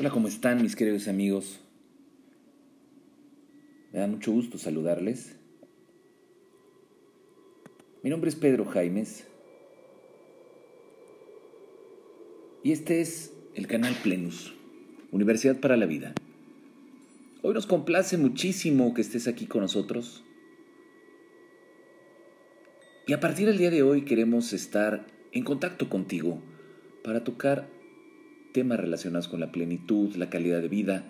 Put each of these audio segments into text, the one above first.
Hola, ¿cómo están mis queridos amigos? Me da mucho gusto saludarles. Mi nombre es Pedro Jaimes y este es el canal Plenus, Universidad para la Vida. Hoy nos complace muchísimo que estés aquí con nosotros y a partir del día de hoy queremos estar en contacto contigo para tocar temas relacionados con la plenitud, la calidad de vida,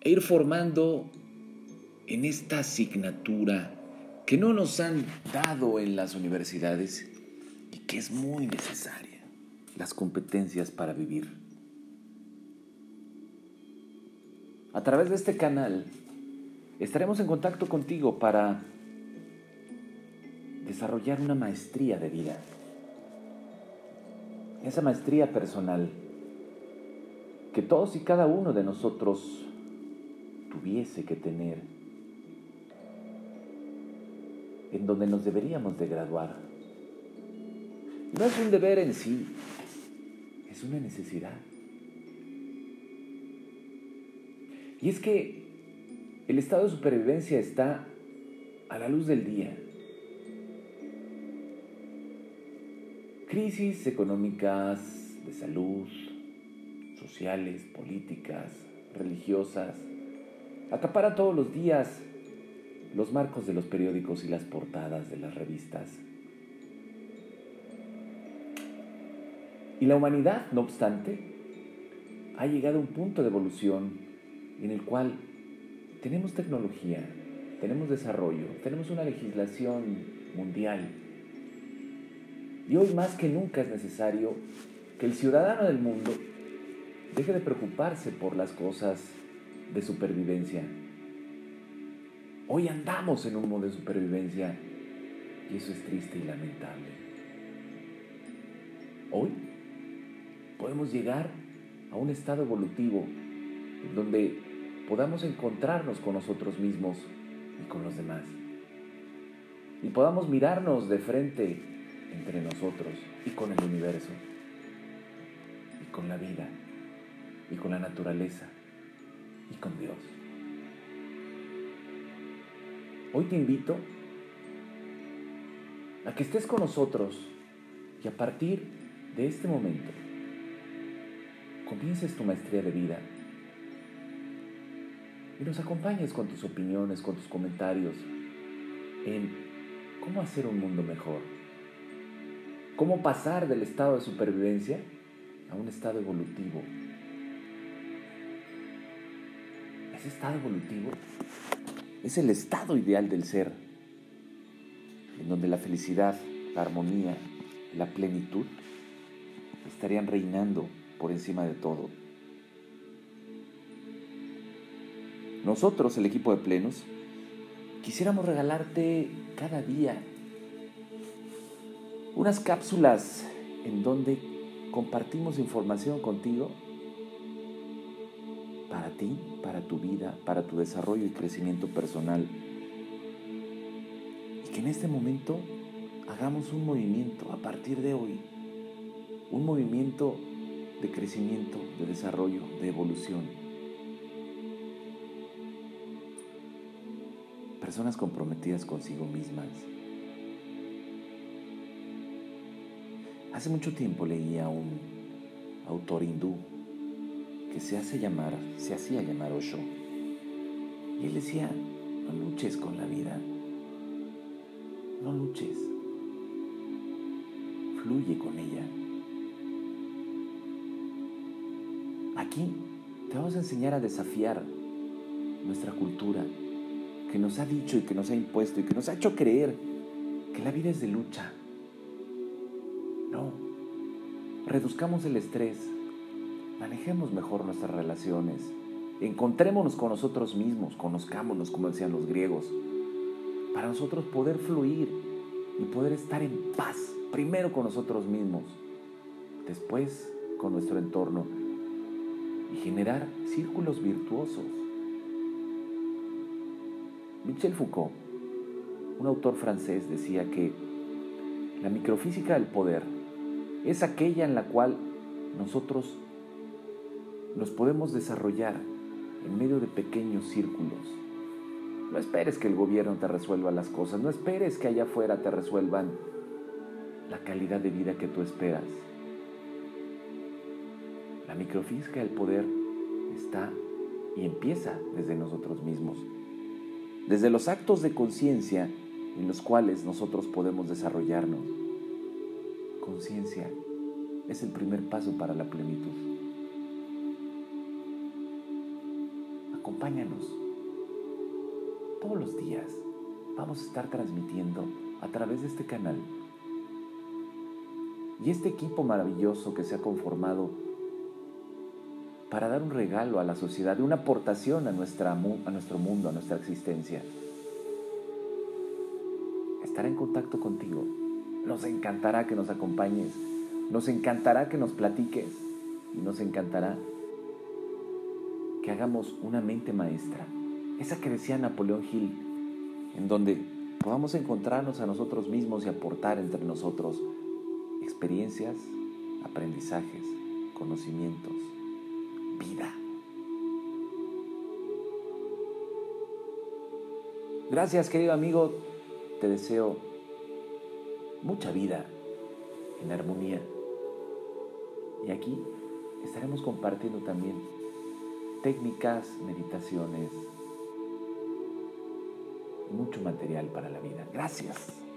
e ir formando en esta asignatura que no nos han dado en las universidades y que es muy necesaria, las competencias para vivir. A través de este canal estaremos en contacto contigo para desarrollar una maestría de vida esa maestría personal que todos y cada uno de nosotros tuviese que tener, en donde nos deberíamos de graduar. No es un deber en sí, es una necesidad. Y es que el estado de supervivencia está a la luz del día. Crisis económicas, de salud, sociales, políticas, religiosas, acaparan todos los días los marcos de los periódicos y las portadas de las revistas. Y la humanidad, no obstante, ha llegado a un punto de evolución en el cual tenemos tecnología, tenemos desarrollo, tenemos una legislación mundial y hoy más que nunca es necesario que el ciudadano del mundo deje de preocuparse por las cosas de supervivencia. Hoy andamos en un modo de supervivencia y eso es triste y lamentable. Hoy podemos llegar a un estado evolutivo donde podamos encontrarnos con nosotros mismos y con los demás. Y podamos mirarnos de frente entre nosotros y con el universo, y con la vida, y con la naturaleza, y con Dios. Hoy te invito a que estés con nosotros y a partir de este momento comiences tu maestría de vida y nos acompañes con tus opiniones, con tus comentarios en cómo hacer un mundo mejor cómo pasar del estado de supervivencia a un estado evolutivo. Ese estado evolutivo es el estado ideal del ser, en donde la felicidad, la armonía, la plenitud estarían reinando por encima de todo. Nosotros, el equipo de plenos, quisiéramos regalarte cada día unas cápsulas en donde compartimos información contigo para ti, para tu vida, para tu desarrollo y crecimiento personal. Y que en este momento hagamos un movimiento a partir de hoy, un movimiento de crecimiento, de desarrollo, de evolución. Personas comprometidas consigo mismas Hace mucho tiempo leía a un autor hindú que se hace llamar, se hacía llamar Osho. Y él decía, no luches con la vida, no luches, fluye con ella. Aquí te vamos a enseñar a desafiar nuestra cultura que nos ha dicho y que nos ha impuesto y que nos ha hecho creer que la vida es de lucha, no. Reduzcamos el estrés. Manejemos mejor nuestras relaciones. Encontrémonos con nosotros mismos, conozcámonos, como decían los griegos, para nosotros poder fluir y poder estar en paz, primero con nosotros mismos, después con nuestro entorno y generar círculos virtuosos. Michel Foucault, un autor francés, decía que la microfísica del poder es aquella en la cual nosotros nos podemos desarrollar en medio de pequeños círculos. No esperes que el gobierno te resuelva las cosas, no esperes que allá afuera te resuelvan la calidad de vida que tú esperas. La microfísica del poder está y empieza desde nosotros mismos, desde los actos de conciencia en los cuales nosotros podemos desarrollarnos. Conciencia es el primer paso para la plenitud. Acompáñanos. Todos los días vamos a estar transmitiendo a través de este canal. Y este equipo maravilloso que se ha conformado para dar un regalo a la sociedad, una aportación a, nuestra, a nuestro mundo, a nuestra existencia. Estará en contacto contigo. Nos encantará que nos acompañes. Nos encantará que nos platiques. Y nos encantará que hagamos una mente maestra. Esa que decía Napoleón Hill, en donde podamos encontrarnos a nosotros mismos y aportar entre nosotros experiencias, aprendizajes, conocimientos vida. Gracias querido amigo, te deseo mucha vida en armonía. Y aquí estaremos compartiendo también técnicas, meditaciones, mucho material para la vida. Gracias.